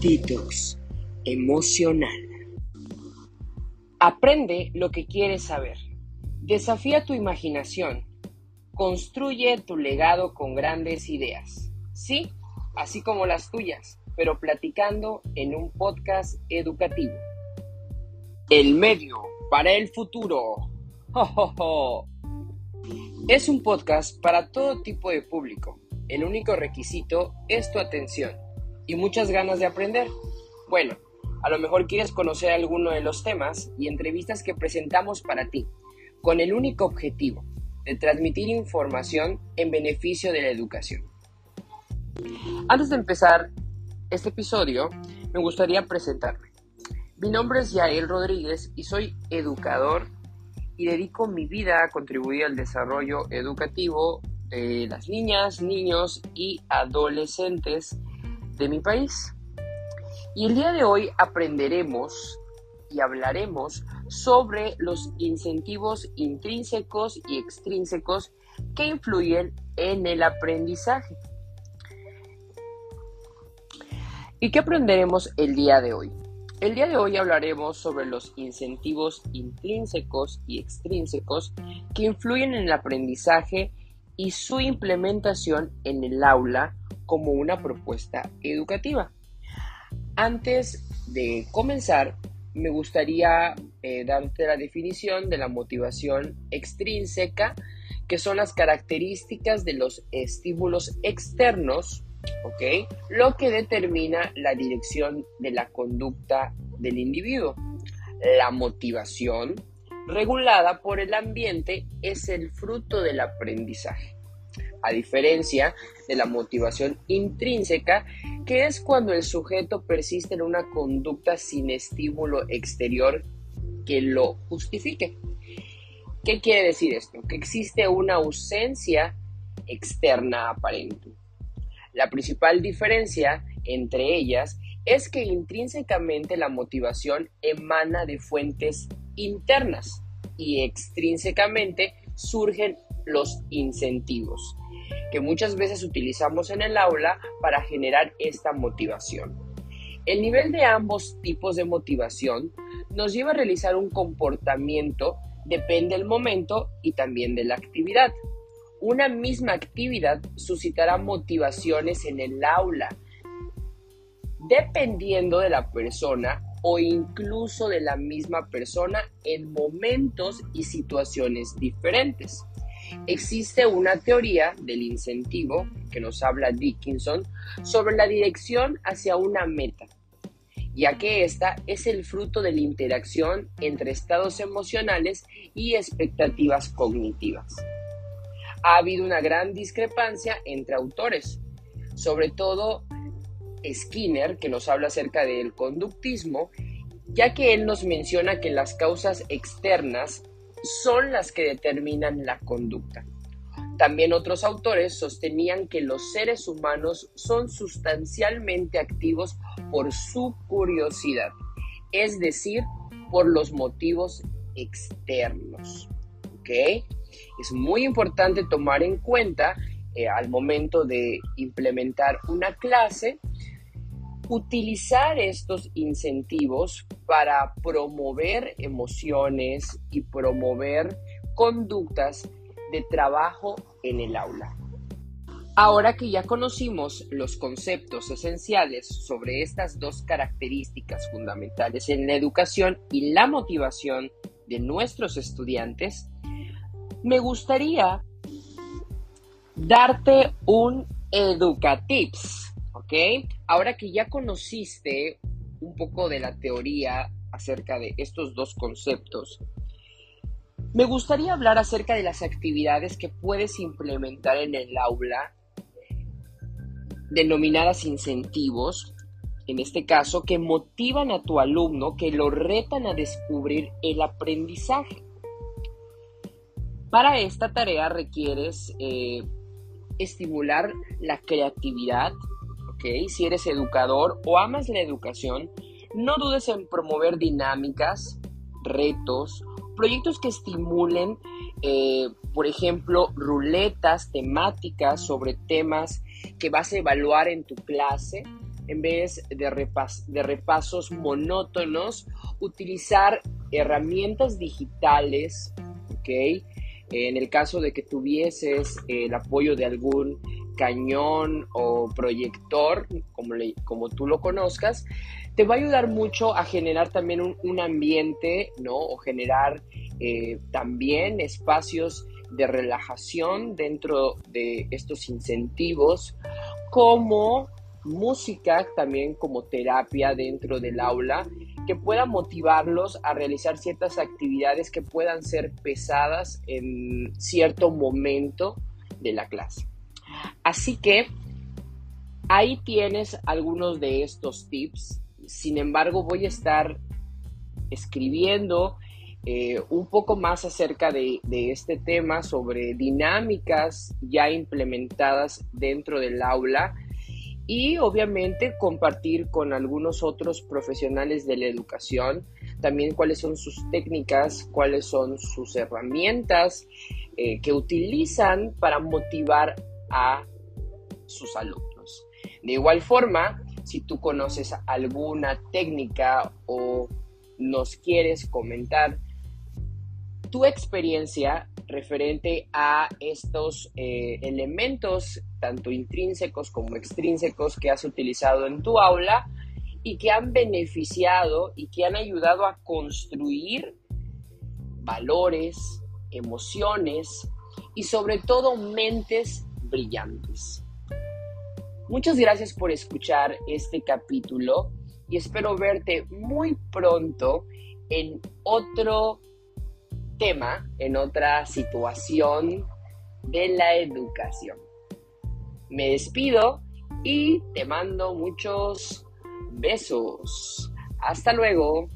Detox emocional. Aprende lo que quieres saber. Desafía tu imaginación. Construye tu legado con grandes ideas. Sí, así como las tuyas, pero platicando en un podcast educativo. El medio para el futuro. Es un podcast para todo tipo de público. El único requisito es tu atención y muchas ganas de aprender. Bueno, a lo mejor quieres conocer alguno de los temas y entrevistas que presentamos para ti, con el único objetivo de transmitir información en beneficio de la educación. Antes de empezar este episodio, me gustaría presentarme. Mi nombre es Yael Rodríguez y soy educador y dedico mi vida a contribuir al desarrollo educativo de las niñas, niños y adolescentes de mi país. Y el día de hoy aprenderemos y hablaremos sobre los incentivos intrínsecos y extrínsecos que influyen en el aprendizaje. ¿Y qué aprenderemos el día de hoy? El día de hoy hablaremos sobre los incentivos intrínsecos y extrínsecos que influyen en el aprendizaje y su implementación en el aula como una propuesta educativa. Antes de comenzar, me gustaría eh, darte la definición de la motivación extrínseca, que son las características de los estímulos externos, ¿ok? Lo que determina la dirección de la conducta del individuo. La motivación, regulada por el ambiente, es el fruto del aprendizaje a diferencia de la motivación intrínseca, que es cuando el sujeto persiste en una conducta sin estímulo exterior que lo justifique. ¿Qué quiere decir esto? Que existe una ausencia externa aparente. La principal diferencia entre ellas es que intrínsecamente la motivación emana de fuentes internas y extrínsecamente surgen los incentivos que muchas veces utilizamos en el aula para generar esta motivación. El nivel de ambos tipos de motivación nos lleva a realizar un comportamiento, depende del momento y también de la actividad. Una misma actividad suscitará motivaciones en el aula, dependiendo de la persona o incluso de la misma persona en momentos y situaciones diferentes. Existe una teoría del incentivo que nos habla Dickinson sobre la dirección hacia una meta, ya que esta es el fruto de la interacción entre estados emocionales y expectativas cognitivas. Ha habido una gran discrepancia entre autores, sobre todo Skinner, que nos habla acerca del conductismo, ya que él nos menciona que las causas externas son las que determinan la conducta. También otros autores sostenían que los seres humanos son sustancialmente activos por su curiosidad, es decir, por los motivos externos. Es muy importante tomar en cuenta eh, al momento de implementar una clase utilizar estos incentivos para promover emociones y promover conductas de trabajo en el aula. Ahora que ya conocimos los conceptos esenciales sobre estas dos características fundamentales en la educación y la motivación de nuestros estudiantes, me gustaría darte un educatips Ahora que ya conociste un poco de la teoría acerca de estos dos conceptos, me gustaría hablar acerca de las actividades que puedes implementar en el aula, denominadas incentivos, en este caso, que motivan a tu alumno, que lo retan a descubrir el aprendizaje. Para esta tarea requieres eh, estimular la creatividad, si eres educador o amas la educación, no dudes en promover dinámicas, retos, proyectos que estimulen, eh, por ejemplo, ruletas temáticas sobre temas que vas a evaluar en tu clase en vez de, de repasos monótonos, utilizar herramientas digitales, ¿ok? En el caso de que tuvieses el apoyo de algún cañón o proyector, como, como tú lo conozcas, te va a ayudar mucho a generar también un, ambiente, ¿no? O generar eh, también espacios de relajación dentro de estos incentivos, como música también como terapia dentro del aula que pueda motivarlos a realizar ciertas actividades que puedan ser pesadas en cierto momento de la clase. Así que ahí tienes algunos de estos tips. Sin embargo, voy a estar escribiendo eh, un poco más acerca de, este tema sobre dinámicas ya implementadas dentro del aula y obviamente compartir con algunos otros profesionales de la educación también cuáles son sus técnicas, cuáles son sus herramientas eh, que utilizan para motivar a sus alumnos. De igual forma, si tú conoces alguna técnica o nos quieres comentar tu experiencia referente a estos eh, elementos, tanto intrínsecos como extrínsecos, que has utilizado en tu aula y que han beneficiado y que han ayudado a construir valores, emociones y sobre todo mentes brillantes. Muchas gracias por escuchar este capítulo y espero verte muy pronto en otro tema, en otra situación de la educación. Me despido y te mando muchos besos. Hasta luego.